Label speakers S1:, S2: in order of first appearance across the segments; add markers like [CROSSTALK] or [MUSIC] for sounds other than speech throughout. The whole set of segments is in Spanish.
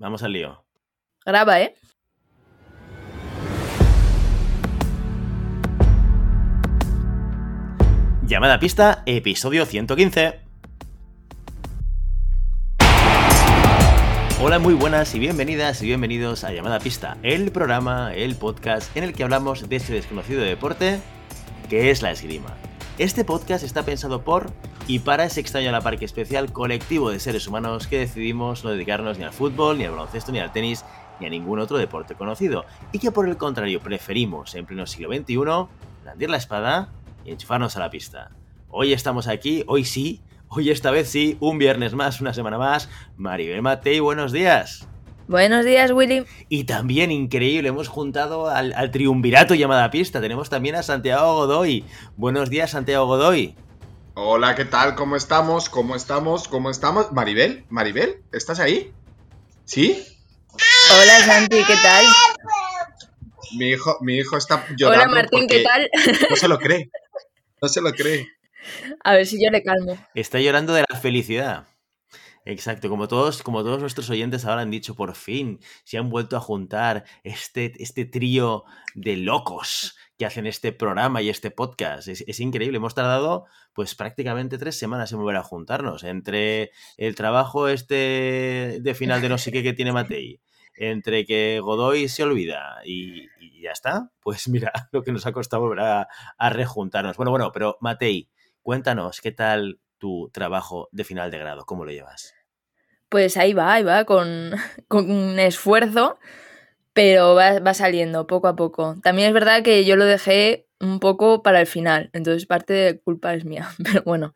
S1: Vamos al lío.
S2: Graba, ¿eh?
S1: Llamada a pista, episodio 115. Hola, muy buenas y bienvenidas y bienvenidos a Llamada a Pista, el programa, el podcast en el que hablamos de ese desconocido deporte que es la esgrima. Este podcast está pensado por y para ese extraño la parque especial colectivo de seres humanos que decidimos no dedicarnos ni al fútbol, ni al baloncesto, ni al tenis, ni a ningún otro deporte conocido, y que por el contrario preferimos en pleno siglo XXI blandir la espada y enchufarnos a la pista. Hoy estamos aquí, hoy sí, hoy esta vez sí, un viernes más, una semana más. Maribel Matei, buenos días.
S2: Buenos días, Willy.
S1: Y también increíble, hemos juntado al, al triunvirato llamada pista. Tenemos también a Santiago Godoy. Buenos días, Santiago Godoy.
S3: Hola, ¿qué tal? ¿Cómo estamos? ¿Cómo estamos? ¿Cómo estamos? Maribel, Maribel, ¿estás ahí? ¿Sí?
S2: Hola, Santi, ¿qué tal?
S3: Mi hijo, mi hijo está llorando.
S2: Hola, Martín, ¿qué tal?
S3: No se lo cree. No se lo cree.
S2: A ver si yo le calmo.
S1: Está llorando de la felicidad. Exacto, como todos, como todos nuestros oyentes ahora han dicho, por fin se han vuelto a juntar este, este trío de locos que hacen este programa y este podcast. Es, increíble, hemos tardado pues prácticamente tres semanas en volver a juntarnos, entre el trabajo este de final de no sé qué que tiene Matei, entre que Godoy se olvida y, y ya está, pues mira [LAUGHS] lo que nos ha costado volver a, a rejuntarnos. Bueno, bueno, pero Matei, cuéntanos, ¿qué tal tu trabajo de final de grado? ¿Cómo lo llevas?
S2: Pues ahí va, ahí va, con, [LAUGHS] con esfuerzo, pero va, va, saliendo poco a poco. También es verdad que yo lo dejé un poco para el final, entonces parte de culpa es mía, [LAUGHS] pero bueno,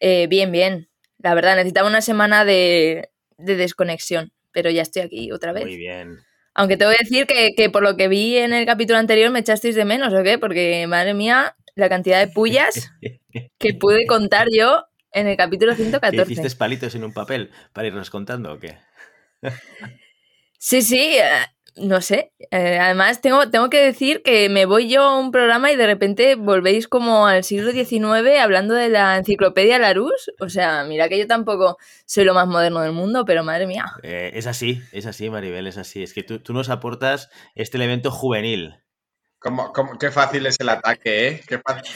S2: eh, bien, bien. La verdad, necesitaba una semana de, de, desconexión, pero ya estoy aquí otra vez.
S1: Muy bien.
S2: Aunque te voy a decir que, que por lo que vi en el capítulo anterior me echasteis de menos, ¿o qué? Porque, madre mía, la cantidad de pullas [LAUGHS] que pude contar yo en el capítulo 114.
S1: ¿Hiciste palitos en un papel para irnos contando o qué?
S2: sí, sí, no sé. Eh, además, tengo, tengo que decir que me voy yo a un programa y de repente volvéis como al siglo XIX hablando de la enciclopedia Larousse. O sea, mira que yo tampoco soy lo más moderno del mundo, pero madre mía.
S1: Eh, es así, es así, Maribel, es así. Es que tú, tú nos aportas este elemento juvenil.
S3: ¿Cómo, cómo, qué fácil es el ataque, ¿eh? Qué fácil.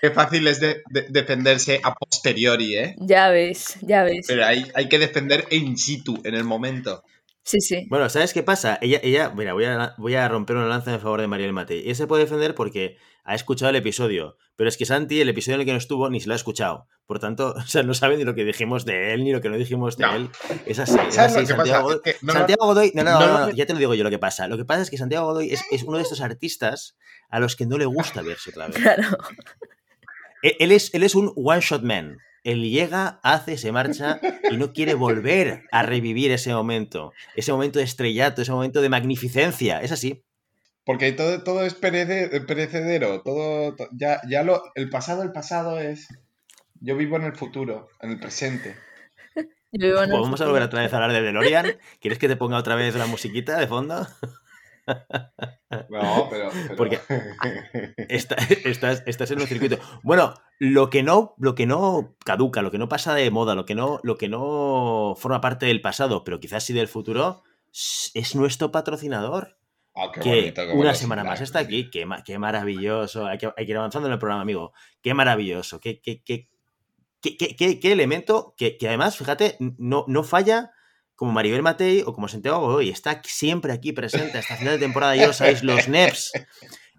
S3: Qué fácil es de, de, defenderse a posteriori, ¿eh?
S2: Ya ves, ya ves.
S3: Pero hay, hay que defender in situ, en el momento.
S2: Sí, sí.
S1: Bueno, ¿sabes qué pasa? Ella, ella, mira, voy a, voy a romper una lanza en favor de Mariel Matei. Ella se puede defender porque ha escuchado el episodio. Pero es que Santi, el episodio en el que no estuvo, ni se lo ha escuchado. Por tanto, [LAUGHS] o sea, no sabe ni lo que dijimos de él, ni lo que no dijimos de
S3: No.
S1: él. Es así, es así. Santiago, Godoy,
S3: Es que no, no,
S1: Santiago Godoy. No no ya te lo digo yo lo que pasa. Lo que pasa es que Santiago Godoy es, es uno de estos artistas a los que no le gusta verse otra vez. [LAUGHS]
S2: Claro.
S1: Él él es, él es un one-shot man. Él llega, hace, se marcha y no quiere volver a revivir ese momento. Ese momento de estrellato, ese momento de magnificencia. Es así.
S3: Porque todo, todo es perece, perecedero. Todo, to- ya, ya lo, el pasado, el pasado es. Yo vivo en el futuro, en el presente. [LAUGHS]
S2: Yo vivo en el
S1: Pues vamos a volver otra vez a hablar de DeLorean. [LAUGHS] ¿Quieres que te ponga otra vez la musiquita de fondo?
S3: No, pero. pero-
S1: Porque- [LAUGHS] Está- [LAUGHS] estás, estás en un circuito. Bueno, lo que no, lo que no caduca, lo que no pasa de moda, lo que no, lo que no forma parte del pasado, pero quizás sí del futuro, es nuestro patrocinador.
S3: Qué
S1: que
S3: bonito, qué
S1: una semana más está aquí. Qué, ma- qué maravilloso. Hay que, hay que ir avanzando en el programa, amigo. Qué maravilloso. Qué, qué, qué, qué, qué- qué- qué elemento que, que además, fíjate, no, no falla como Maribel Matei o como Santiago Godoy. Está siempre aquí presente hasta final de temporada. Ya lo sabéis, los [LAUGHS] NEPs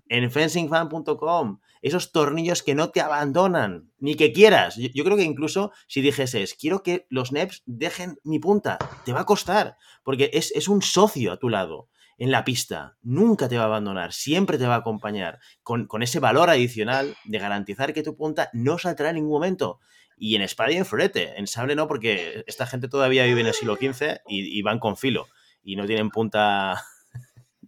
S1: en fencingfan.com. Esos tornillos que no te abandonan, ni que quieras. Yo, creo que incluso si dijeses, quiero que los NEPs dejen mi punta, te va a costar, porque es, es un socio a tu lado en la pista. Nunca te va a abandonar, siempre te va a acompañar, con, con ese valor adicional de garantizar que tu punta no saltará en ningún momento. Y en espada y en florete, en sable no, porque esta gente todavía vive en el siglo XV y van con filo y no tienen punta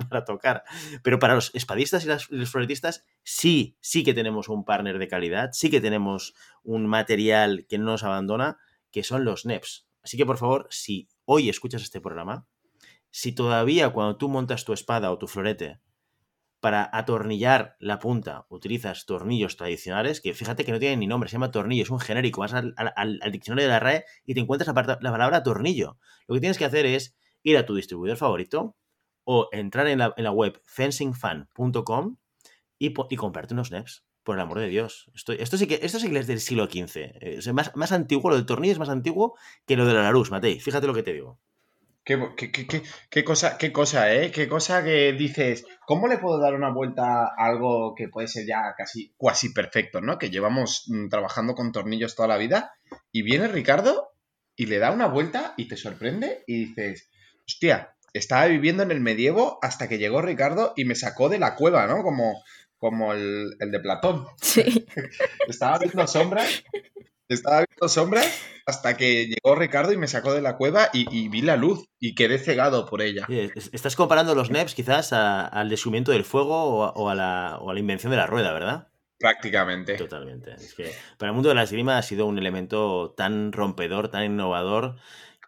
S1: [LAUGHS] para tocar. Pero para los espadistas y las- los floretistas, sí, sí que tenemos un partner de calidad, sí que tenemos un material que no nos abandona, que son los NEPs. Así que por favor, si hoy escuchas este programa, si todavía cuando tú montas tu espada o tu florete para atornillar la punta utilizas tornillos tradicionales, que fíjate que no tienen ni nombre, se llama tornillo, es un genérico, vas al, diccionario de la RAE y te encuentras la palabra tornillo. Lo que tienes que hacer es ir a tu distribuidor favorito o entrar en la, web fencingfan.com y, y comprarte unos NEPs. Por el amor de Dios. Esto, esto, sí, que, esto es del siglo XV. Eh, sea, más, más antiguo, lo del tornillo es más antiguo que lo de la Larus, Matei. Fíjate lo que te digo.
S3: Qué- qué- qué- qué cosa, qué cosa, ¿eh? Qué cosa que dices, ¿cómo le puedo dar una vuelta a algo que puede ser ya casi, cuasi perfecto, ¿no? Que llevamos mm, trabajando con tornillos toda la vida y viene Ricardo y le da una vuelta y te sorprende y dices, hostia, estaba viviendo en el medievo hasta que llegó Ricardo y me sacó de la cueva, ¿no? Como, como el, el de Platón.
S2: Sí. [LAUGHS]
S3: Estaba viendo sombras, estaba viendo sombras hasta que llegó Ricardo y me sacó de la cueva y, y vi la luz y quedé cegado por ella.
S1: Estás comparando los NEPs quizás a- al descubrimiento del fuego o a, o a la, o a la invención de la rueda, ¿verdad?
S3: Prácticamente.
S1: Totalmente. Es que para el mundo de la esgrima ha sido un elemento tan rompedor, tan innovador,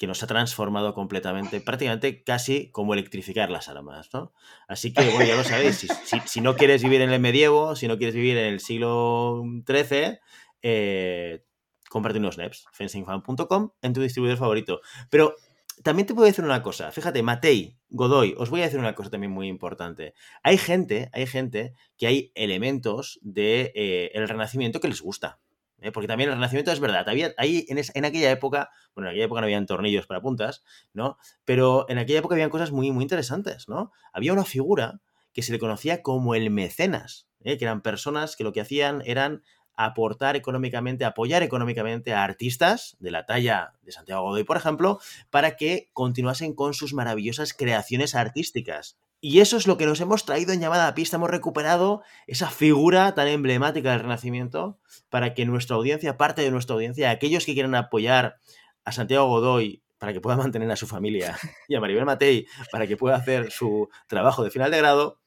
S1: que nos ha transformado completamente, prácticamente casi como electrificar las armas, ¿no? Así que, bueno, ya lo [LAUGHS] sabéis, si, si- si no quieres vivir en el medievo, si no quieres vivir en el siglo XIII, eh, cómprate unos NEPs, fencingfan.com, en tu distribuidor favorito. Pero también te puedo decir una cosa, fíjate, Matei, Godoy, os voy a decir una cosa también muy importante. Hay gente, hay gente que hay elementos de eh, el Renacimiento que les gusta. ¿Eh? Porque también el Renacimiento es verdad. Había, ahí en, en aquella época, bueno, en aquella época no habían tornillos para puntas, ¿no? Pero en aquella época habían cosas muy, muy interesantes, ¿no? Había una figura que se le conocía como el mecenas, ¿eh? que eran personas que lo que hacían eran aportar económicamente, apoyar económicamente a artistas de la talla de Santiago Godoy, por ejemplo, para que continuasen con sus maravillosas creaciones artísticas. Y eso es lo que nos hemos traído en llamada a pista. Hemos recuperado esa figura tan emblemática del Renacimiento para que nuestra audiencia, parte de nuestra audiencia, aquellos que quieran apoyar a Santiago Godoy para que pueda mantener a su familia [LAUGHS] y a Maribel Matei para que pueda hacer su trabajo de final de grado,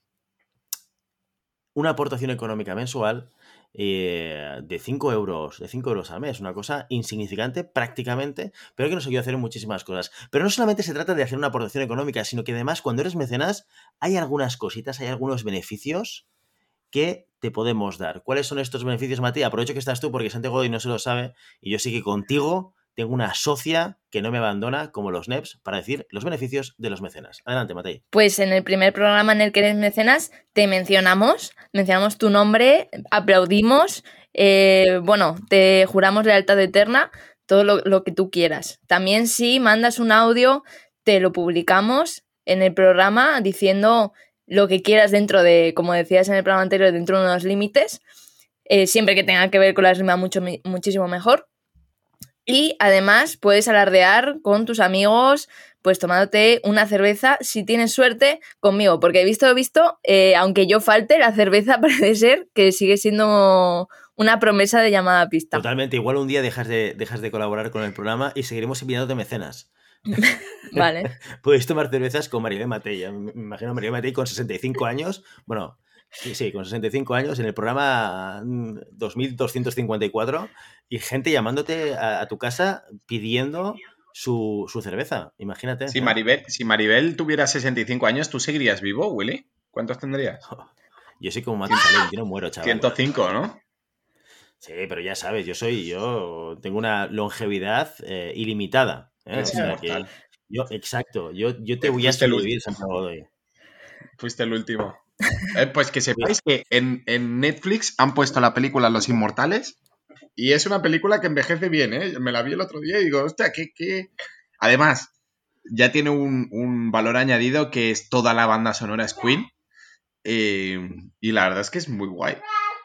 S1: una aportación económica mensual eh, de 5 euros, de 5 euros al mes, una cosa insignificante prácticamente, pero que nos ayuda a hacer muchísimas cosas. Pero no solamente se trata de hacer una aportación económica, sino que además cuando eres mecenas hay algunas cositas, hay algunos beneficios que te podemos dar. ¿Cuáles son estos beneficios, Mati? Aprovecho que estás tú porque Santiago Godoy no se lo sabe y yo sí que contigo tengo una socia que no me abandona como los NEPs para decir los beneficios de los mecenas. Adelante, Matei.
S2: Pues en el primer programa en el que eres mecenas, te mencionamos, mencionamos tu nombre, aplaudimos, eh, bueno, te juramos lealtad eterna, todo lo, lo que tú quieras. También si mandas un audio, te lo publicamos en el programa diciendo lo que quieras dentro de, como decías en el programa anterior, dentro de unos límites, eh, siempre que tenga que ver con la rima mucho, muchísimo mejor. Y además puedes alardear con tus amigos, pues tomándote una cerveza, si tienes suerte, conmigo. Porque he visto, he visto, eh, aunque yo falte, la cerveza [LAUGHS] parece ser que sigue siendo una promesa de llamada a pista.
S1: Totalmente, igual un día dejas de, dejas de colaborar con el programa y seguiremos invitándote mecenas. [LAUGHS]
S2: Vale. [LAUGHS]
S1: Podéis tomar cervezas con Maribel Matei. Me imagino a Maribel Matei con 65 años. Bueno, sí, sí, con 65 años en el programa mm, 2254 y gente llamándote a, a tu casa pidiendo su, su cerveza. Imagínate.
S3: Si
S1: ¿eh?
S3: Maribel, si Maribel tuviera 65 años, ¿tú seguirías vivo, Willy? ¿Cuántos tendrías? [LAUGHS]
S1: Yo soy como Matusalén, yo no muero, chaval.
S3: 105, ¿no?
S1: Sí, pero ya sabes, yo soy, yo tengo una longevidad eh, ilimitada. ¿eh? O
S3: Sí,
S1: sea que
S3: mortal.
S1: yo, exacto, yo, yo te
S3: Te
S1: voy a sobrevivir, Santiago Godoy.
S3: Fuiste el último. Eh, pues que [LAUGHS] sepáis que en, en Netflix han puesto la película Los Inmortales y es una película que envejece bien, ¿eh? Me la vi el otro día y digo, hostia, ¿qué, qué? Además, ya tiene un, un valor añadido que es toda la banda sonora es Queen eh, y la verdad es que es muy guay.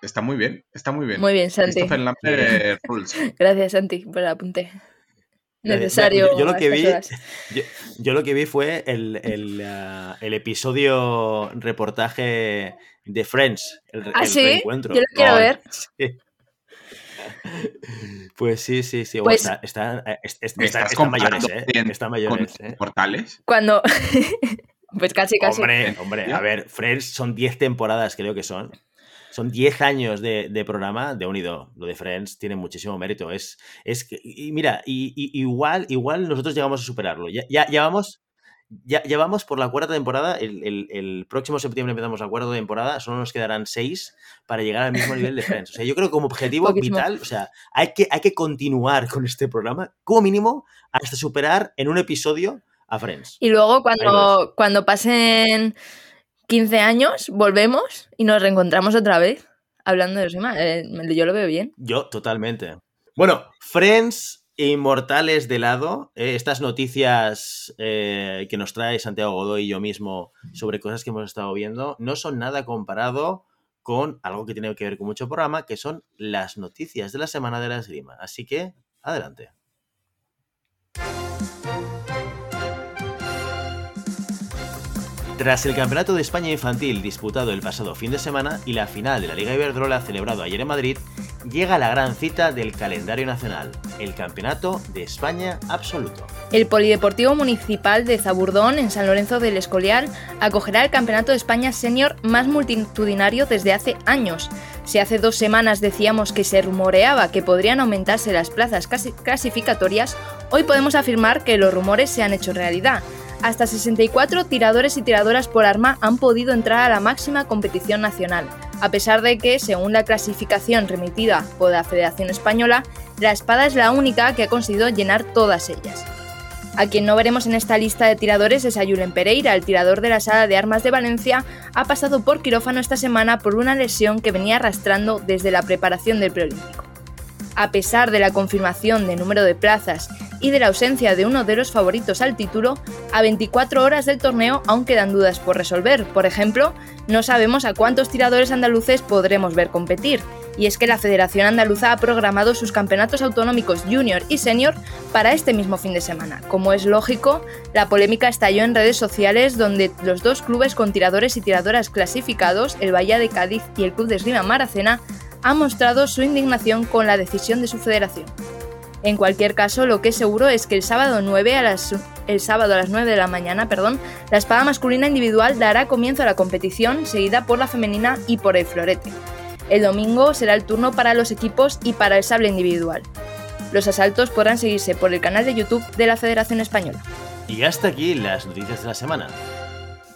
S3: Está muy bien, está muy bien.
S2: Muy bien, Santi.
S3: Christopher Lambert eh, rules. [LAUGHS]
S2: Gracias, Santi, por el apunte.
S1: Gracias.
S2: Necesario.
S1: Yo- yo lo que vi-. Yo, yo lo que vi fue el, el, ah, el episodio reportaje de Friends, el,
S2: Ah,
S1: el
S2: sí,
S1: reencuentro.
S2: yo lo quiero ver. [LAUGHS]
S1: Pues sí, sí, sí.
S2: Pues-
S1: está, está- eh, est- est-
S3: ¿Me
S1: está-
S3: estás
S1: están mayores, ¿eh? Están
S3: con
S1: mayores, ¿eh?
S3: Inmortales?
S2: Cuando. [LAUGHS] pues casi, casi.
S1: Hombre, hombre, a ver, Friends son 10 temporadas, creo que son. Son 10 años de, de programa de unido. Lo de Friends tiene muchísimo mérito. Es, es que- y mira, y, y- igual, igual nosotros llegamos a superarlo. Ya, ya, ya vamos. Ya, ya vamos por la cuarta temporada. El, el- el próximo septiembre empezamos la cuarta temporada. Solo nos quedarán seis para llegar al mismo nivel de Friends. O sea, yo creo que como objetivo
S2: Poquísimo.
S1: vital, o sea, hay que, hay que continuar con este programa, como mínimo, hasta superar en un episodio a Friends.
S2: Y luego cuando, cuando pasen 15 años, volvemos y nos reencontramos otra vez hablando de Rima. Eh, yo lo veo bien.
S1: Yo, totalmente. Bueno, Friends Inmortales de lado, eh, estas noticias eh, que nos trae Santiago Godoy y yo mismo sobre cosas que hemos estado viendo, no son nada comparado con algo que tiene que ver con mucho programa, que son las noticias de la semana de la esgrima. Así que, adelante. Tras el Campeonato de España Infantil disputado el pasado fin de semana y la final de la Liga Iberdrola celebrado ayer en Madrid, llega la gran cita del calendario nacional, el Campeonato de España Absoluto.
S2: El Polideportivo Municipal de Zaburdón, en San Lorenzo del Escorial, acogerá el Campeonato de España Senior más multitudinario desde hace años. Si hace dos semanas decíamos que se rumoreaba que podrían aumentarse las plazas clasificatorias, hoy podemos afirmar que los rumores se han hecho realidad. Hasta 64 tiradores y tiradoras por arma han podido entrar a la máxima competición nacional, a pesar de que, según la clasificación remitida por la Federación Española, la espada es la única que ha conseguido llenar todas ellas. A quien no veremos en esta lista de tiradores es a Julen Pereira, el tirador de la Sala de Armas de Valencia, ha pasado por quirófano esta semana por una lesión que venía arrastrando desde la preparación del preolímpico. A pesar de la confirmación de número de plazas y de la ausencia de uno de los favoritos al título, a 24 horas del torneo aún quedan dudas por resolver. Por ejemplo, no sabemos a cuántos tiradores andaluces podremos ver competir. Y es que la Federación Andaluza ha programado sus campeonatos autonómicos junior y senior para este mismo fin de semana. Como es lógico, la polémica estalló en redes sociales donde los dos clubes con tiradores y tiradoras clasificados, el Bahía de Cádiz y el Club de Esgrima Maracena, han mostrado su indignación con la decisión de su federación. En cualquier caso, lo que es seguro es que el sábado 9 a las el sábado a las 9 de la mañana, perdón, la espada masculina individual dará comienzo a la competición, seguida por la femenina y por el florete. El domingo será el turno para los equipos y para el sable individual. Los asaltos podrán seguirse por el canal de YouTube de la Federación Española.
S1: Y hasta aquí las noticias de la semana.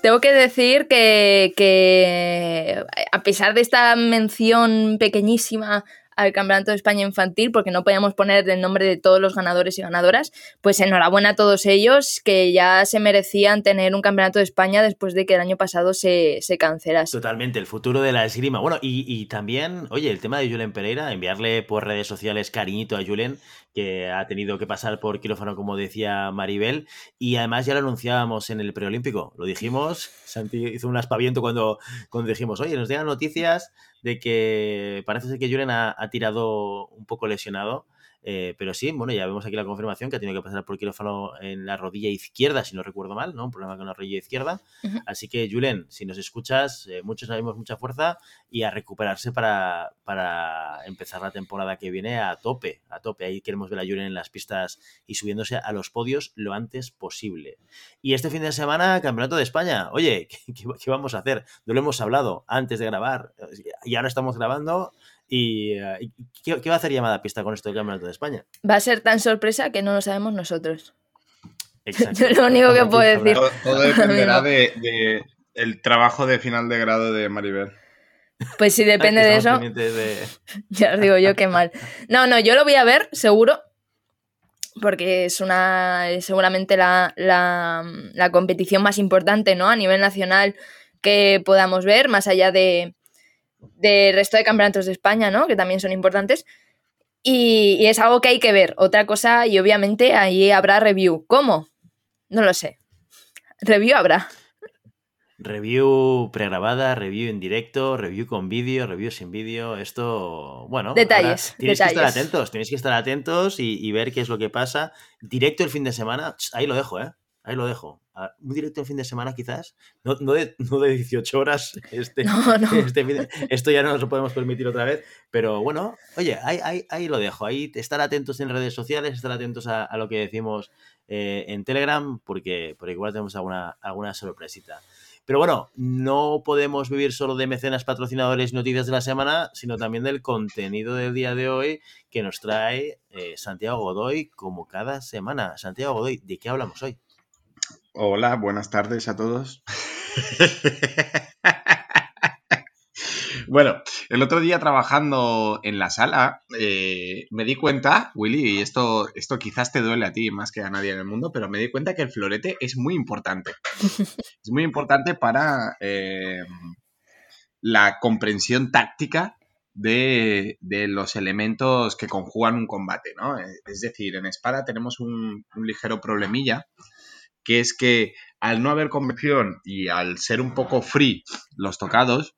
S2: Tengo que decir que, a pesar de esta mención pequeñísima al Campeonato de España Infantil, porque no podíamos poner el nombre de todos los ganadores y ganadoras, pues enhorabuena a todos ellos que ya se merecían tener un Campeonato de España después de que el año pasado se, se cancelase.
S1: Totalmente, el futuro de la esgrima. Bueno, y, y también, oye, el tema de Julen Pereira, enviarle por redes sociales cariñito a Julen, que ha tenido que pasar por quirófano, como decía Maribel, y además ya lo anunciábamos en el preolímpico, lo dijimos, Santi hizo un aspaviento cuando, cuando dijimos, oye, nos llegan noticias de que parece ser que Julen ha, ha tirado un poco lesionado, eh, pero sí, bueno, ya vemos aquí la confirmación que ha tenido que pasar por quirófano en la rodilla izquierda, si no recuerdo mal, ¿no? Un problema con la rodilla izquierda.
S2: Ujú.
S1: Así que, Julen, si nos escuchas, eh, muchos sabemos mucha fuerza y a recuperarse para, para empezar la temporada que viene a tope, a tope. Ahí queremos ver a Julen en las pistas y subiéndose a los podios lo antes posible. Y este fin de semana, Campeonato de España. Oye, [LAUGHS] ¿qué, qué- qué vamos a hacer? No lo hemos hablado antes de grabar y ahora estamos grabando. ¿Y, eh, ¿qué, qué va a hacer llamada pista con esto del Campeonato de España?
S2: Va a ser tan sorpresa que no lo sabemos nosotros.
S1: Exacto. [LAUGHS]
S2: Yo lo único que puedo decir.
S3: Todo, todo [LAUGHS] dependerá de, de el trabajo de final de grado de Maribel.
S2: Pues si depende de eso,
S1: de- [LAUGHS]
S2: Ya os digo yo qué mal. No, no, yo lo voy a ver, seguro. Porque es una. es seguramente la, la, la competición más importante, ¿no? A nivel nacional que podamos ver, más allá de del resto de campeonatos de España, ¿no? Que también son importantes. Y, y es algo que hay que ver. Otra cosa, y obviamente ahí habrá review. ¿Cómo? No lo sé. Review habrá.
S1: Review pregrabada, review en directo, review con vídeo, review sin vídeo. Esto, bueno.
S2: Detalles,
S1: Tienes que estar atentos, tienes que estar atentos y, y ver qué es lo que pasa. Directo el fin de semana, ahí lo dejo, ¿eh? Ahí lo dejo. Ah, Un directo el fin de semana, quizás. No, no, de, [LAUGHS] no de 18 horas. Este, [LAUGHS]
S2: No,
S1: este esto ya no nos lo podemos permitir otra vez. Pero bueno, oye, ahí, ahí, ahí lo dejo. Ahí estar atentos en redes sociales, estar atentos a, a lo que decimos eh, en Telegram, porque, porque igual tenemos alguna, alguna sorpresita. Pero bueno, no podemos vivir solo de mecenas, patrocinadores y noticias de la semana, sino también del contenido del día de hoy que nos trae eh, Santiago Godoy como cada semana. Santiago Godoy, ¿de qué hablamos hoy?
S3: Hola, buenas tardes a todos. Bueno, el otro día trabajando en la sala, eh, me di cuenta, Willy, y esto, esto quizás te duele a ti más que a nadie en el mundo, pero me di cuenta que el florete es muy importante. [LAUGHS] es muy importante para eh, la comprensión táctica de, los elementos que conjugan un combate, ¿no? Es decir, en espada tenemos un, un ligero problemilla, que es que al no haber convección y al ser un poco free los tocados,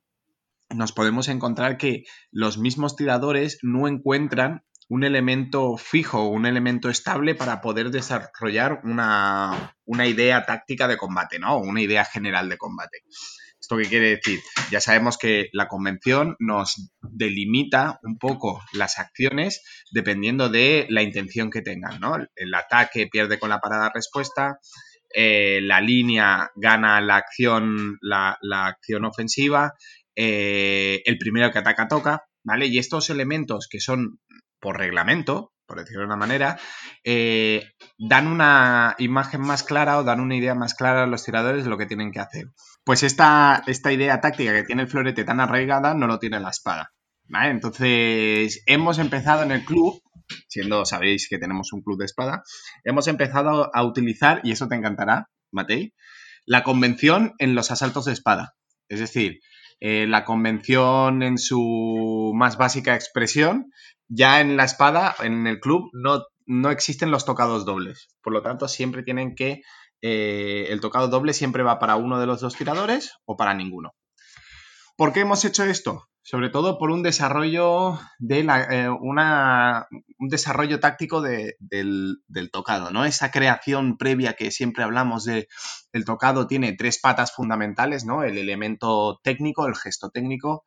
S3: nos podemos encontrar que los mismos tiradores no encuentran un elemento fijo, un elemento estable para poder desarrollar una, idea táctica de combate, ¿no? Una idea general de combate. ¿Esto qué quiere decir? Ya sabemos que la convención nos delimita un poco las acciones dependiendo de la intención que tengan, ¿no? El ataque pierde con la parada respuesta, eh, la línea gana la acción, la, acción ofensiva, eh, el primero que ataca toca, ¿vale? Y estos elementos que son por reglamento, por decirlo de una manera, eh, dan una imagen más clara o dan una idea más clara a los tiradores de lo que tienen que hacer. Pues esta, esta idea táctica que tiene el florete tan arraigada no lo tiene la espada. ¿vale? Entonces, hemos empezado en el club, siendo, sabéis que tenemos un club de espada, hemos empezado a utilizar, y eso te encantará, Matei, la convención en los asaltos de espada. Es decir, eh, la convención en su más básica expresión, ya en la espada, en el club, no, no existen los tocados dobles. Por lo tanto, siempre tienen que... Eh, el tocado doble siempre va para uno de los dos tiradores o para ninguno. ¿Por qué hemos hecho esto? sobre todo por un desarrollo de eh, una, un desarrollo táctico del, tocado, ¿no? Esa creación previa que siempre hablamos de el tocado tiene tres patas fundamentales, ¿no? El elemento técnico, el gesto técnico.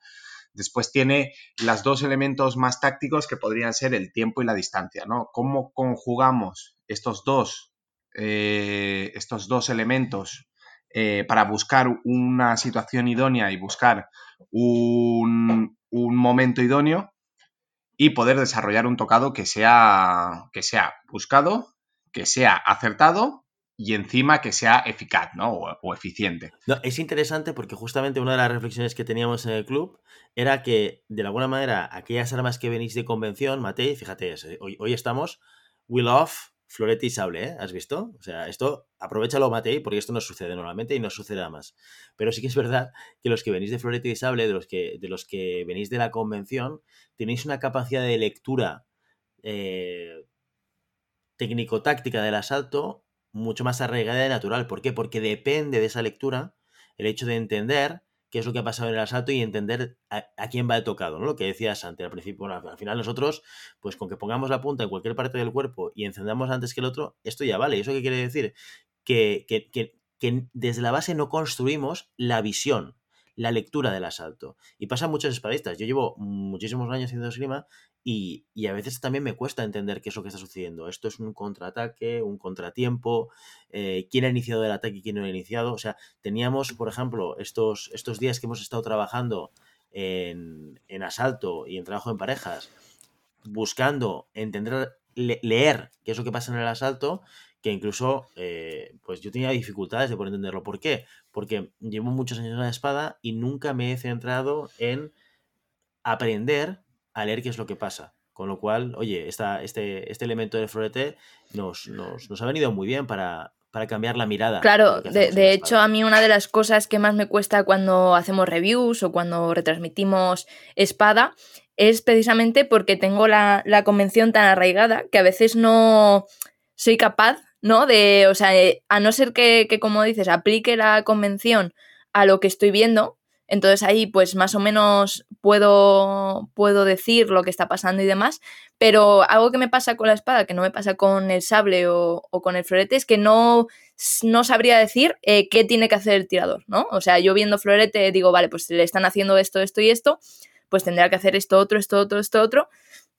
S3: Después tiene los dos elementos más tácticos que podrían ser el tiempo y la distancia, ¿no? ¿Cómo conjugamos estos dos, eh, estos dos elementos eh, para buscar una situación idónea y buscar un, momento idóneo y poder desarrollar un tocado que sea, que sea buscado, que sea acertado y encima que sea eficaz ¿no? o, eficiente.
S1: es interesante porque justamente una de las reflexiones que teníamos en el club era que, de alguna manera, aquellas armas que venís de convención, Matei, fíjate, hoy, hoy estamos Will Off, florete y sable, ¿eh? ¿Has visto? O sea, esto aprovechalo, Matei, porque esto no sucede normalmente y no sucederá más. Pero sí que es verdad que los que venís de florete y sable, de los que, de los que venís de la convención, tenéis una capacidad de lectura eh, técnico-táctica del asalto mucho más arraigada y natural. ¿Por qué? Porque depende de esa lectura el hecho de entender qué es lo que ha pasado en el asalto y entender a, quién va el tocado, ¿no? Lo que decía Santi al principio, al final nosotros, pues con que pongamos la punta en cualquier parte del cuerpo y encendamos antes que el otro, esto ya vale. ¿Y eso qué quiere decir? Que, que, que desde la base no construimos la visión, la lectura del asalto. Y pasa muchos espadistas. Yo llevo muchísimos años haciendo esgrima y, a veces también me cuesta entender qué es lo que está sucediendo. Esto es un contraataque, un contratiempo, eh, quién ha iniciado el ataque y quién no ha iniciado. O sea, teníamos, por ejemplo, estos, estos días que hemos estado trabajando en, asalto y en trabajo en parejas, buscando entender, leer qué es lo que pasa en el asalto, que incluso eh, pues yo tenía dificultades de poder entenderlo. ¿Por qué? Porque llevo muchos años en la espada y nunca me he centrado en aprender a leer qué es lo que pasa. Con lo cual, oye, esta, este, este elemento del florete nos, nos, ha venido muy bien para, para cambiar la mirada.
S2: Claro, de, hecho a mí una de las cosas que más me cuesta cuando hacemos reviews o cuando retransmitimos espada es precisamente porque tengo la, la convención tan arraigada que a veces no soy capaz, ¿no? De, o sea, eh, a no ser que, que como dices, aplique la convención a lo que estoy viendo, entonces ahí pues más o menos puedo, puedo decir lo que está pasando y demás, pero algo que me pasa con la espada, que no me pasa con el sable o, con el florete, es que no, no sabría decir eh, qué tiene que hacer el tirador, ¿no? O sea, yo viendo florete digo, vale, pues le están haciendo esto, esto y esto, pues tendrá que hacer esto, otro, esto, otro, esto, otro,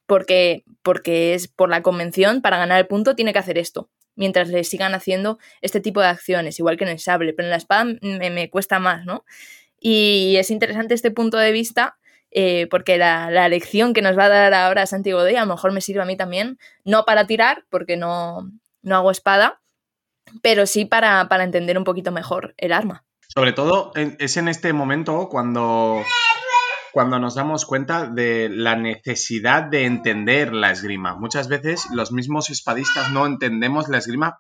S2: porque, porque es por la convención, para ganar el punto tiene que hacer esto mientras le sigan haciendo este tipo de acciones, igual que en el sable, pero en la espada me, me cuesta más, ¿no? Y es interesante este punto de vista eh, porque la, lección que nos va a dar ahora Santiago de a lo mejor me sirve a mí también, no para tirar, porque no, no hago espada, pero sí para, para, entender un poquito mejor el arma.
S3: Sobre todo es en este momento cuando... cuando nos damos cuenta de la necesidad de entender la esgrima. Muchas veces los mismos espadistas no entendemos la esgrima.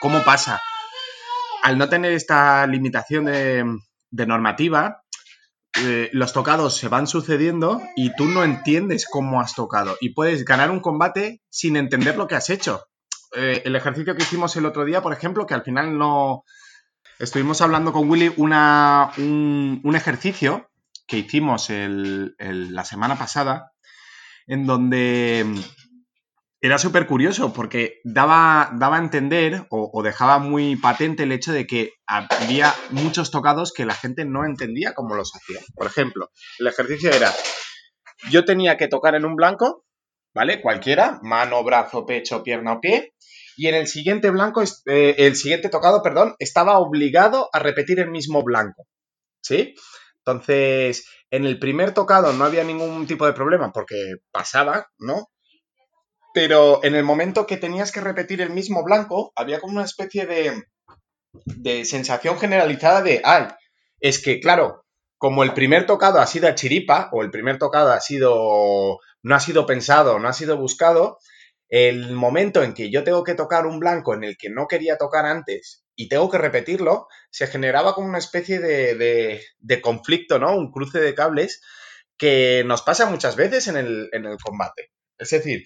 S3: ¿Cómo pasa? Al no tener esta limitación de, normativa, eh, los tocados se van sucediendo y tú no entiendes cómo has tocado y puedes ganar un combate sin entender lo que has hecho. Eh, el ejercicio que hicimos el otro día, por ejemplo, que al final no... Estuvimos hablando con Willy una, un ejercicio que hicimos la semana pasada, en donde era súper curioso porque daba, daba a entender o, dejaba muy patente el hecho de que había muchos tocados que la gente no entendía cómo los hacía. Por ejemplo, el ejercicio era, yo tenía que tocar en un blanco, ¿vale? Cualquiera, mano, brazo, pecho, pierna o pie, y en el siguiente blanco, eh, el siguiente tocado, perdón, estaba obligado a repetir el mismo blanco, ¿sí? Entonces, en el primer tocado no había ningún tipo de problema porque pasaba, ¿no? Pero en el momento que tenías que repetir el mismo blanco, había como una especie de, de sensación generalizada de, ay, es que, claro, como el primer tocado ha sido a chiripa, o el primer tocado ha sido, no ha sido pensado, no ha sido buscado, el momento en que yo tengo que tocar un blanco en el que no quería tocar antes y tengo que repetirlo, se generaba como una especie de, de, conflicto, ¿no? Un cruce de cables que nos pasa muchas veces en el, en el combate. Es decir,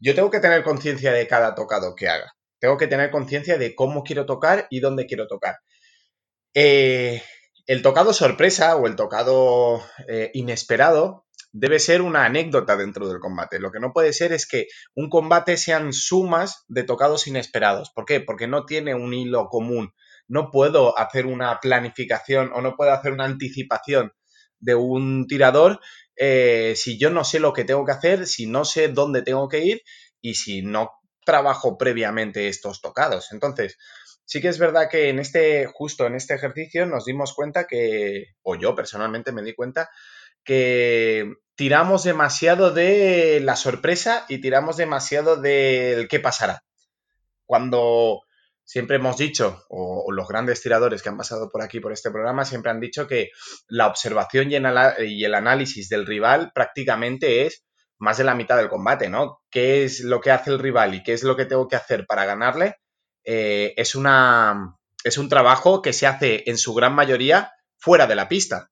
S3: yo tengo que tener conciencia de cada tocado que haga. Tengo que tener conciencia de cómo quiero tocar y dónde quiero tocar. Eh, el tocado sorpresa o el tocado eh, inesperado debe ser una anécdota dentro del combate. Lo que no puede ser es que un combate sean sumas de tocados inesperados. ¿Por qué? Porque no tiene un hilo común. No puedo hacer una planificación o no puedo hacer una anticipación de un tirador eh, si yo no sé lo que tengo que hacer, si no sé dónde tengo que ir y si no trabajo previamente estos tocados. Entonces, sí que es verdad que en este, justo en este ejercicio nos dimos cuenta que, o yo personalmente me di cuenta, que tiramos demasiado de la sorpresa y tiramos demasiado del qué pasará. Cuando siempre hemos dicho, o, los grandes tiradores que han pasado por aquí, por este programa, siempre han dicho que la observación y, el análisis del rival prácticamente es más de la mitad del combate, ¿no? ¿Qué es lo que hace el rival y qué es lo que tengo que hacer para ganarle? Eh, es, una, es un trabajo que se hace en su gran mayoría fuera de la pista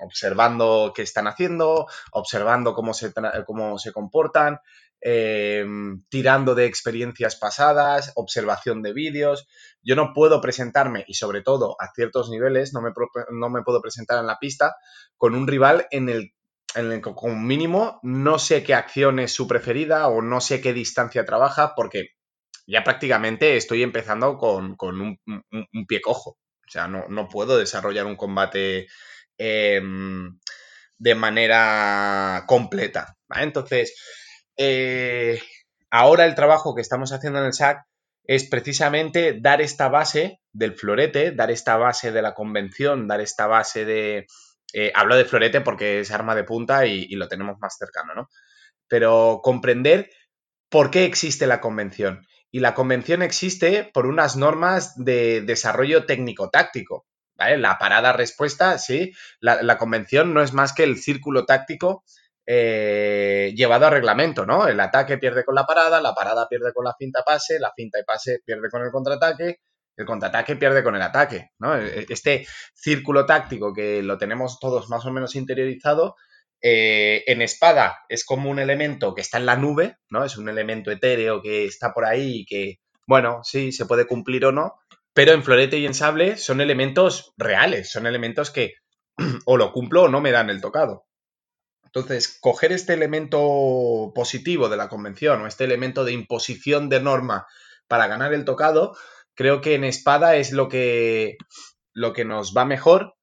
S3: observando qué están haciendo, observando cómo se, cómo se comportan, eh, tirando de experiencias pasadas, observación de vídeos. Yo no puedo presentarme, y sobre todo a ciertos niveles, no me, no me puedo presentar en la pista con un rival en el, en el con mínimo no sé qué acción es su preferida o no sé qué distancia trabaja, porque ya prácticamente estoy empezando con, un, pie cojo. O sea, no, no puedo desarrollar un combate Em, de manera completa. Entonces, eh, ahora el trabajo que estamos haciendo en el SAC es precisamente dar esta base del florete, dar esta base de la convención, dar esta base de... Eh, hablo de florete porque es arma de punta y, y, lo tenemos más cercano, ¿no? Pero comprender por qué existe la convención. Y la convención existe por unas normas de desarrollo técnico-táctico. La parada-respuesta, sí. La, convención no es más que el círculo táctico eh, llevado a reglamento, ¿no? El ataque pierde con la parada, la parada pierde con la finta pase, la finta y pase pierde con el contraataque, el contraataque pierde con el ataque, ¿no? E, e, este círculo táctico que lo tenemos todos más o menos interiorizado, eh, en espada es como un elemento que está en la nube, ¿no? Es un elemento etéreo que está por ahí y que, bueno, sí, se puede cumplir o no, pero en florete y en sable son elementos reales, son elementos que [CLEARS THROAT] o lo cumplo o no me dan el tocado. Entonces, coger este elemento positivo de la convención o este elemento de imposición de norma para ganar el tocado, creo que en espada es lo que, lo que nos va mejor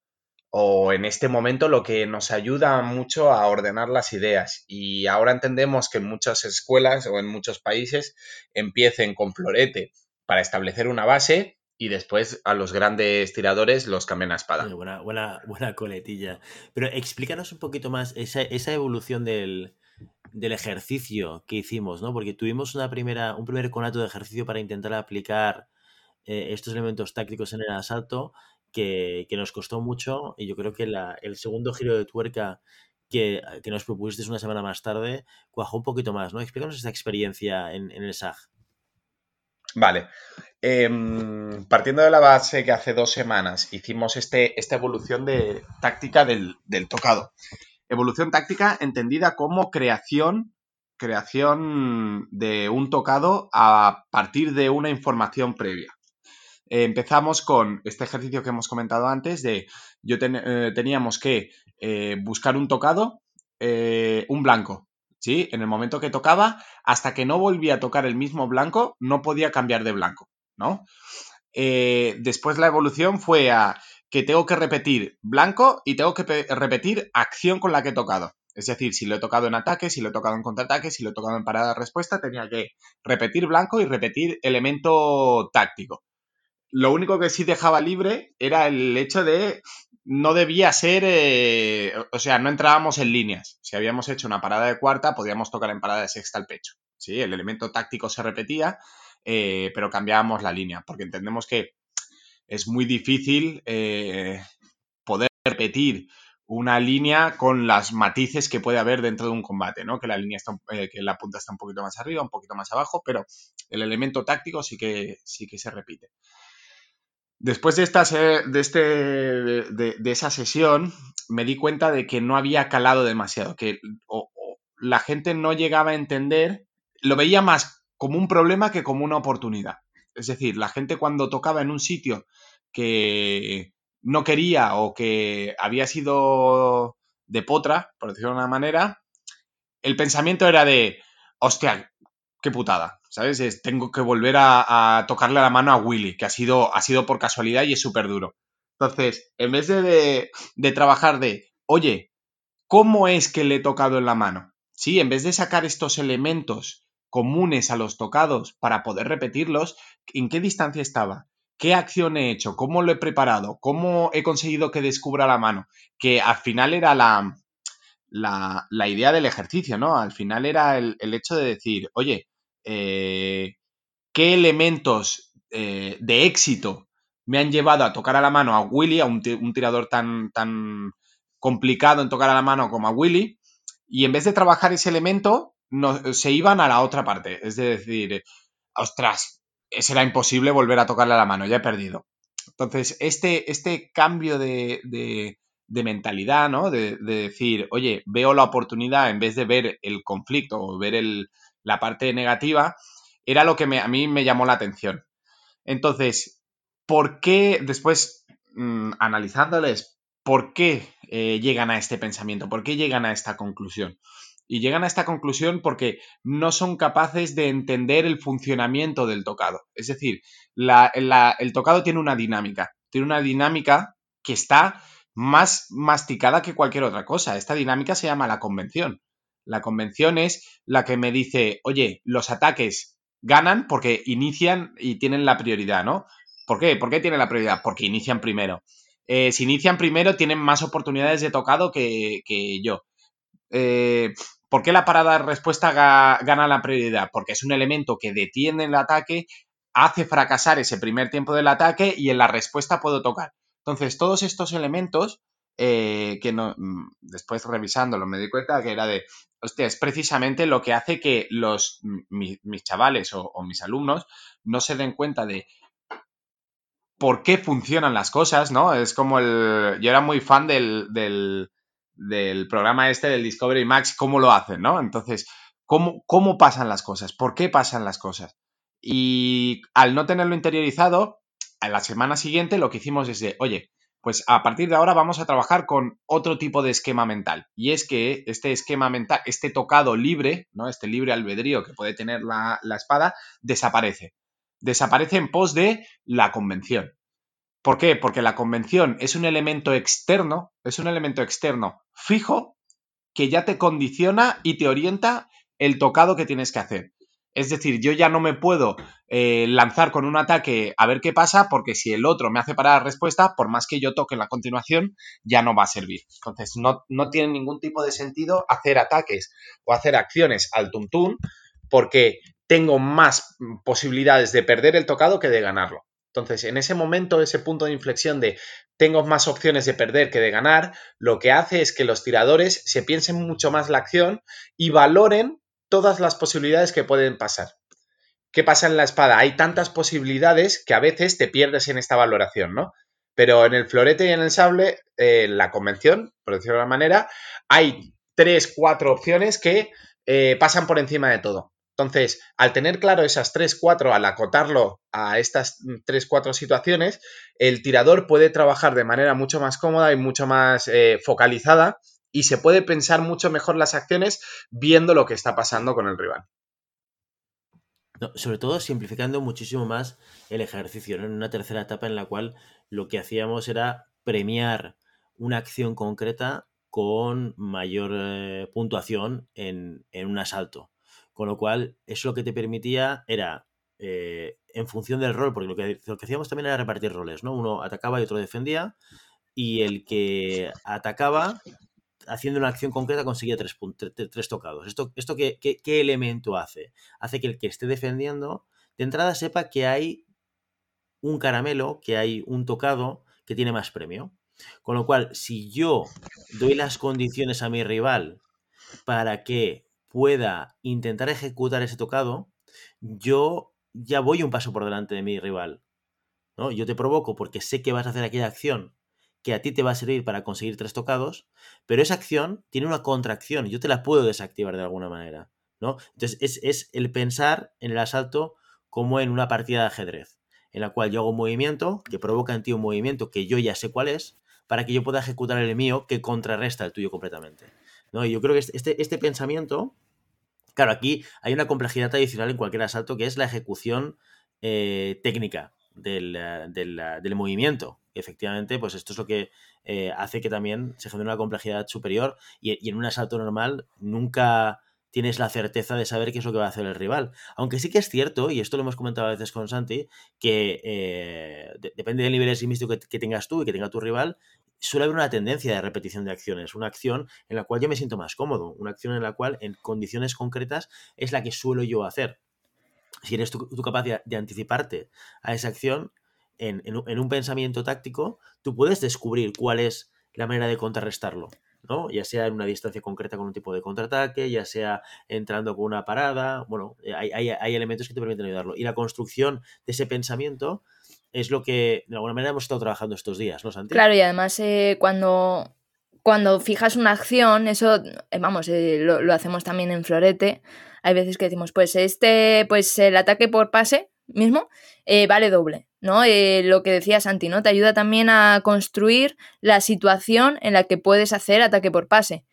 S3: o en este momento lo que nos ayuda mucho a ordenar las ideas. Y ahora entendemos que en muchas escuelas o en muchos países empiecen con florete para establecer una base y después a los grandes tiradores los cambian a espada.
S1: Buena, buena, buena coletilla. Pero explícanos un poquito más esa, esa evolución del, del, ejercicio que hicimos, ¿no? Porque tuvimos una primera, un primer conato de ejercicio para intentar aplicar eh, estos elementos tácticos en el asalto que, que, nos costó mucho y yo creo que la, el segundo giro de tuerca que, que nos propusiste una semana más tarde cuajó un poquito más, ¿no? Explícanos esta experiencia en, en el SAG.
S3: Vale. Em, partiendo de la base que hace dos semanas hicimos este, esta evolución de táctica del, del tocado. Evolución táctica entendida como creación, creación de un tocado a partir de una información previa. Eh, empezamos con este ejercicio que hemos comentado antes de yo eh, teníamos que eh, buscar un tocado, un blanco, ¿sí? En el momento que tocaba, hasta que no volvía a tocar el mismo blanco, no podía cambiar de blanco, ¿no? Eh, después la evolución fue a que tengo que repetir blanco y tengo que pe- repetir acción con la que he tocado. Es decir, si lo he tocado en ataque, si lo he tocado en contraataque, si lo he tocado en parada de respuesta, tenía que repetir blanco y repetir elemento táctico. Lo único que sí dejaba libre era el hecho de no debía ser, eh, o sea, no entrábamos en líneas. Si habíamos hecho una parada de cuarta, podíamos tocar en parada de sexta al pecho. ¿sí? El elemento táctico se repetía, eh, pero cambiábamos la línea, porque entendemos que es muy difícil eh, poder repetir una línea con las matices que puede haber dentro de un combate, ¿no? Que la línea está, eh, que la punta está un poquito más arriba, un poquito más abajo, pero el elemento táctico sí que, sí que se repite. Después de, esta, de, este, de, esa sesión, me di cuenta de que no había calado demasiado, que la gente no llegaba a entender, lo veía más como un problema que como una oportunidad. Es decir, la gente cuando tocaba en un sitio que no quería o que había sido de potra, por decirlo de una manera, el pensamiento era de, hostia, qué putada, ¿sabes? Es, tengo que volver a, tocarle la mano a Willy, que ha sido, ha sido por casualidad y es súper duro. Entonces, en vez de, de, de trabajar de, oye, ¿cómo es que le he tocado en la mano? Sí, en vez de sacar estos elementos comunes a los tocados para poder repetirlos, ¿en qué distancia estaba? ¿Qué acción he hecho? ¿Cómo lo he preparado? ¿Cómo he conseguido que descubra la mano? Que al final era la, la, la idea del ejercicio, ¿no? Al final era el, el hecho de decir, oye, eh, ¿qué elementos eh, de éxito me han llevado a tocar a la mano a Willy, a un, ti- un tirador tan, tan complicado en tocar a la mano como a Willy? Y en vez de trabajar ese elemento, no, se iban a la otra parte. Es decir, ostras, será imposible volver a tocarle a la mano, ya he perdido. Entonces, este, este cambio de, de- de mentalidad, ¿no? De, de decir, oye, veo la oportunidad en vez de ver el conflicto o ver el- la parte negativa, era lo que me- a mí me llamó la atención. Entonces, ¿por qué, después, mm, analizándoles, por qué eh, llegan a este pensamiento? ¿Por qué llegan a esta conclusión? Y llegan a esta conclusión porque no son capaces de entender el funcionamiento del tocado. Es decir, el tocado tiene una dinámica. Tiene una dinámica que está más masticada que cualquier otra cosa. Esta dinámica se llama la convención. La convención es la que me dice, oye, los ataques ganan porque inician y tienen la prioridad, ¿no? ¿Por qué? ¿Por qué tienen la prioridad? Porque inician primero. Eh, si inician primero, tienen más oportunidades de tocado que, que yo. Eh, ¿Por qué la parada de respuesta ga- gana la prioridad? Porque es un elemento que detiene el ataque, hace fracasar ese primer tiempo del ataque y en la respuesta puedo tocar. Entonces, todos estos elementos, eh, que no, mm, después revisándolo me di cuenta que era de, hostia, es precisamente lo que hace que los, mi- mis chavales o, o mis alumnos no se den cuenta de por qué funcionan las cosas, ¿no? Es como el... Yo era muy fan del, del, del programa este del Discovery Max, cómo lo hacen, ¿no? Entonces, ¿cómo, ¿cómo pasan las cosas? ¿Por qué pasan las cosas? Y al no tenerlo interiorizado, a la semana siguiente lo que hicimos es de, oye, pues a partir de ahora vamos a trabajar con otro tipo de esquema mental. Y es que este esquema mental, este tocado libre, ¿no? Este libre albedrío que puede tener la, la espada, desaparece. Desaparece en pos de la convención. ¿Por qué? Porque la convención es un elemento externo, es un elemento externo fijo que ya te condiciona y te orienta el tocado que tienes que hacer. Es decir, yo ya no me puedo eh, lanzar con un ataque a ver qué pasa, porque si el otro me hace parar la respuesta, por más que yo toque en la continuación, ya no va a servir. Entonces, no, no tiene ningún tipo de sentido hacer ataques o hacer acciones al tuntún, porque tengo más posibilidades de perder el tocado que de ganarlo. Entonces, en ese momento, ese punto de inflexión de tengo más opciones de perder que de ganar, lo que hace es que los tiradores se piensen mucho más la acción y valoren todas las posibilidades que pueden pasar. ¿Qué pasa en la espada? Hay tantas posibilidades que a veces te pierdes en esta valoración, ¿no? Pero en el florete y en el sable, en la convención, por decirlo de alguna manera, hay tres, cuatro opciones que eh, pasan por encima de todo. Entonces, al tener claro esas tres, cuatro, al acotarlo a estas tres, cuatro situaciones, el tirador puede trabajar de manera mucho más cómoda y mucho más eh, focalizada y se puede pensar mucho mejor las acciones viendo lo que está pasando con el rival.
S1: sobre todo simplificando muchísimo más el ejercicio, en una tercera etapa en la cual lo que hacíamos era premiar una acción concreta con mayor eh, puntuación en un asalto. Con lo cual, eso lo que te permitía era, eh, en función del rol, porque lo que, lo que hacíamos también era repartir roles, ¿no? Uno atacaba y otro defendía, y el que atacaba, haciendo una acción concreta, conseguía tres, tres tocados. ¿Esto, esto qué, qué, elemento hace? Hace que el que esté defendiendo, de entrada sepa que hay un caramelo, que hay un tocado que tiene más premio. Con lo cual, si yo doy las condiciones a mi rival para que pueda intentar ejecutar ese tocado, yo ya voy un paso por delante de mi rival. ¿no? Yo te provoco porque sé que vas a hacer aquella acción que a ti te va a servir para conseguir tres tocados, pero esa acción tiene una contracción yo te la puedo desactivar de alguna manera. ¿no? Entonces es, es el pensar en el asalto como en una partida de ajedrez, en la cual yo hago un movimiento que provoca en ti un movimiento que yo ya sé cuál es, para que yo pueda ejecutar el mío que contrarresta el tuyo completamente. ¿no? Y yo creo que este, este, este pensamiento Claro, aquí hay una complejidad adicional en cualquier asalto que es la ejecución eh, técnica del, eh, eh, del, movimiento. Efectivamente, pues esto es lo que hace que también se genere una complejidad superior y, en un asalto normal nunca tienes la certeza de saber qué es lo que va a hacer el rival. Aunque sí que es cierto, y esto lo hemos comentado a veces con Santi, que depende del nivel de que, que tengas tú y que tenga tu rival, suele haber una tendencia de repetición de acciones, una acción en la cual yo me siento más cómodo, una acción en la cual en condiciones concretas es la que suelo yo hacer. Si eres tú, capaz de, anticiparte a esa acción en, un pensamiento táctico, tú puedes descubrir cuál es la manera de contrarrestarlo. ¿no? Ya sea en una distancia concreta con un tipo de contraataque, ya sea entrando con una parada, bueno, hay, hay elementos que te permiten ayudarlo. Y la construcción de ese pensamiento es lo que de alguna manera hemos estado trabajando estos días, ¿no, Santi?
S2: Claro, y además eh, cuando, cuando fijas una acción, eso, eh, vamos, eh, lo, hacemos también en Florete. Hay veces que decimos, pues este, pues el ataque por pase mismo vale doble, ¿no? lo que decía Santi, ¿no? Te ayuda también a construir la situación en la que puedes hacer ataque por pase.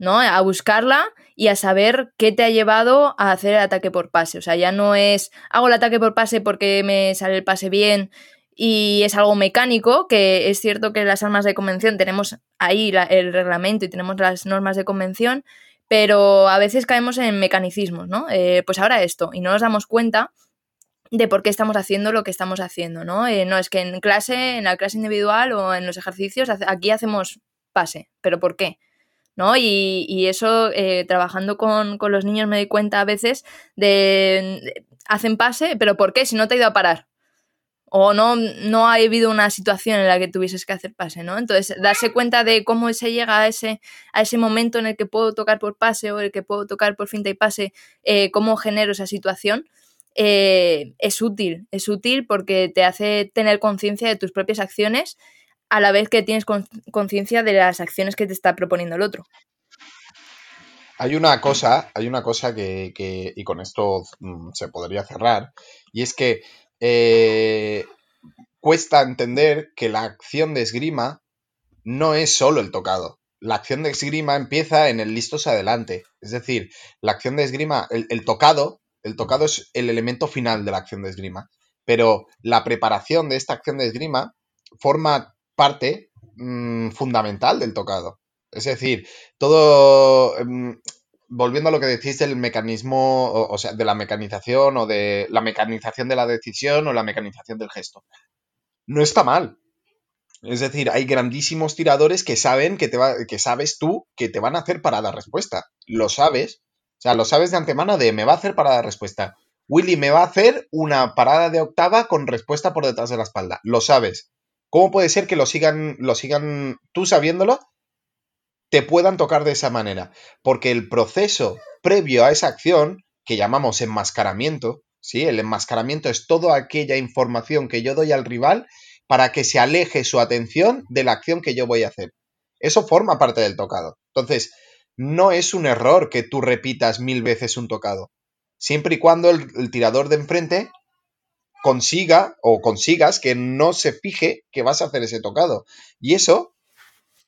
S2: ¿no? A buscarla y a saber qué te ha llevado a hacer el ataque por pase. O sea, ya no es hago el ataque por pase porque me sale el pase bien y es algo mecánico, que es cierto que las armas de convención tenemos ahí el reglamento y tenemos las normas de convención, pero a veces caemos en mecanicismos, ¿no? Eh, pues ahora esto, y no nos damos cuenta de por qué estamos haciendo lo que estamos haciendo, ¿no? Eh, no es que en clase, en la clase individual o en los ejercicios, aquí hacemos pase, pero ¿por qué? ¿No? Y, eso, eh, trabajando con, los niños me doy cuenta a veces de, hacen pase, pero ¿por qué? Si no te ha ido a parar. O no, no ha habido una situación en la que tuvieses que hacer pase, ¿no? Entonces, darse cuenta de cómo se llega a ese, a ese momento en el que puedo tocar por pase o el que puedo tocar por finta y pase, eh, cómo genero esa situación, eh, es útil. Es útil porque te hace tener conciencia de tus propias acciones a la vez que tienes conciencia de las acciones que te está proponiendo el otro.
S3: Hay una cosa, hay una cosa que, y con esto mm, se podría cerrar, y es que eh, cuesta entender que la acción de esgrima no es solo el tocado. La acción de esgrima empieza en el listos adelante. Es decir, la acción de esgrima, el, el tocado, el tocado es el elemento final de la acción de esgrima. Pero la preparación de esta acción de esgrima forma parte mm, fundamental del tocado. Es decir, todo, em, volviendo a lo que decís del mecanismo, o, sea, de la mecanización o de la mecanización de la decisión o la mecanización del gesto. No está mal. Es decir, hay grandísimos tiradores que saben que, te va, que sabes tú que te van a hacer para dar respuesta. Lo sabes. O sea, lo sabes de antemano de me va a hacer para dar respuesta. Willy me va a hacer una parada de octava con respuesta por detrás de la espalda. Lo sabes. ¿Cómo puede ser que lo sigan, lo sigan tú sabiéndolo? Te puedan tocar de esa manera. Porque el proceso previo a esa acción, que llamamos enmascaramiento, ¿sí? El enmascaramiento es toda aquella información que yo doy al rival para que se aleje su atención de la acción que yo voy a hacer. Eso forma parte del tocado. Entonces, no es un error que tú repitas mil veces un tocado. Siempre y cuando el, tirador de enfrente consiga o consigas que no se fije que vas a hacer ese tocado. Y eso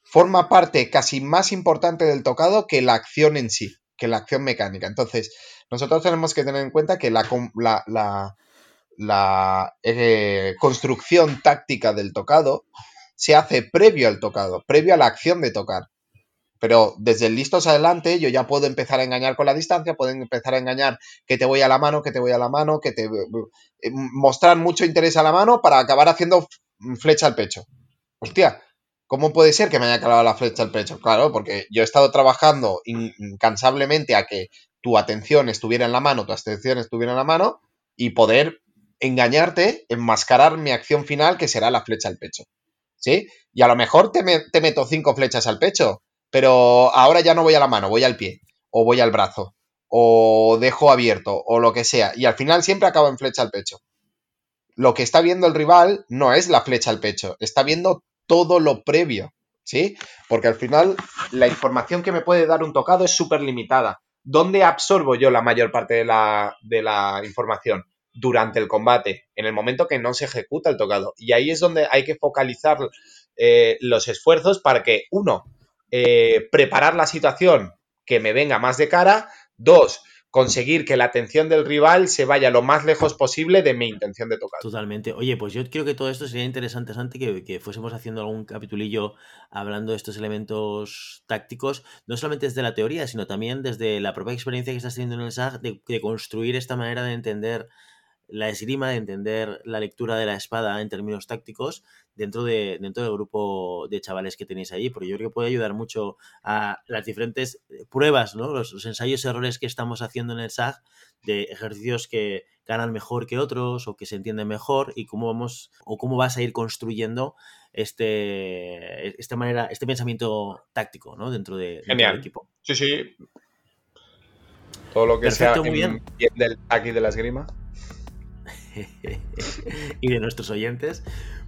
S3: forma parte casi más importante del tocado que la acción en sí, que la acción mecánica. Entonces, nosotros tenemos que tener en cuenta que la, eh, construcción táctica del tocado se hace previo al tocado, previo a la acción de tocar. Pero desde listos adelante yo ya puedo empezar a engañar con la distancia, puedo empezar a engañar que te voy a la mano, que te voy a la mano, que te... Eh, mostrar mucho interés a la mano para acabar haciendo flecha al pecho. Hostia, ¿cómo puede ser que me haya clavado la flecha al pecho? Claro, porque yo he estado trabajando incansablemente a que tu atención estuviera en la mano, tu atención estuviera en la mano y poder engañarte, enmascarar mi acción final que será la flecha al pecho. ¿Sí? Y a lo mejor te meto cinco flechas al pecho, pero ahora ya no voy a la mano, voy al pie, o voy al brazo, o dejo abierto, o lo que sea, y al final siempre acabo en flecha al pecho. Lo que está viendo el rival no es la flecha al pecho, está viendo todo lo previo, ¿sí? Porque al final la información que me puede dar un tocado es súper limitada. ¿Dónde absorbo yo la mayor parte de la, información? Durante el combate, en el momento que no se ejecuta el tocado. Y ahí es donde hay que focalizar eh, los esfuerzos para que, uno, eh, preparar la situación que me venga más de cara. Dos, conseguir que la atención del rival se vaya lo más lejos posible de mi intención de tocar.
S1: Totalmente. Oye, pues yo creo que todo esto sería interesante, Santi, que, que fuésemos haciendo algún capitulillo hablando de estos elementos tácticos, no solamente desde la teoría, sino también desde la propia experiencia que estás teniendo en el SAG de construir esta manera de entender la esgrima, de entender la lectura de la espada en términos tácticos dentro, de, dentro del grupo de chavales que tenéis ahí, porque yo creo que puede ayudar mucho a las diferentes eh, pruebas, ¿no? los, ensayos errores que estamos haciendo en el SAG de ejercicios que ganan mejor que otros o que se entienden mejor y cómo vamos o cómo vas a ir construyendo este esta manera este pensamiento táctico ¿no? dentro, de, del equipo
S3: sí sí todo lo que sea muy bien. del aquí de la esgrima [LAUGHS]
S1: y de nuestros oyentes.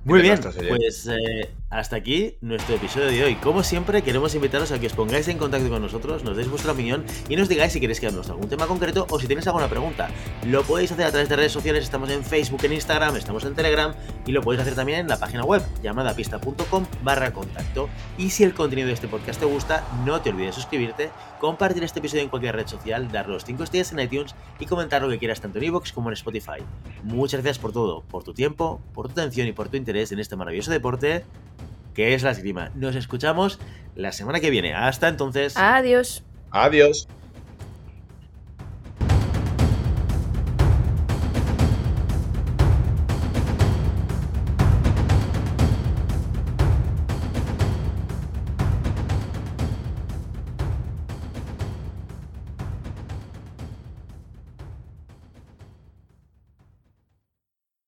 S1: Muy bien, pues eh, hasta aquí nuestro episodio de hoy. Como siempre, queremos invitaros a que os pongáis en contacto con nosotros, nos deis vuestra opinión y nos digáis si queréis que hablemos algún tema concreto o si tenéis alguna pregunta. Lo podéis hacer a través de redes sociales, estamos en Facebook, en Instagram, estamos en Telegram y lo podéis hacer también en la página web llamada pista.com barra contacto. Y si el contenido de este podcast te gusta, no te olvides de suscribirte, compartir este episodio en cualquier red social, dar los 5 estrellas en iTunes y comentar lo que quieras tanto en iVoox como en Spotify. Muchas gracias por todo, por tu tiempo, por tu atención y por tu interés en este maravilloso deporte que es la esgrima. Nos escuchamos la semana que viene. Hasta entonces.
S2: Adiós.
S3: Adiós.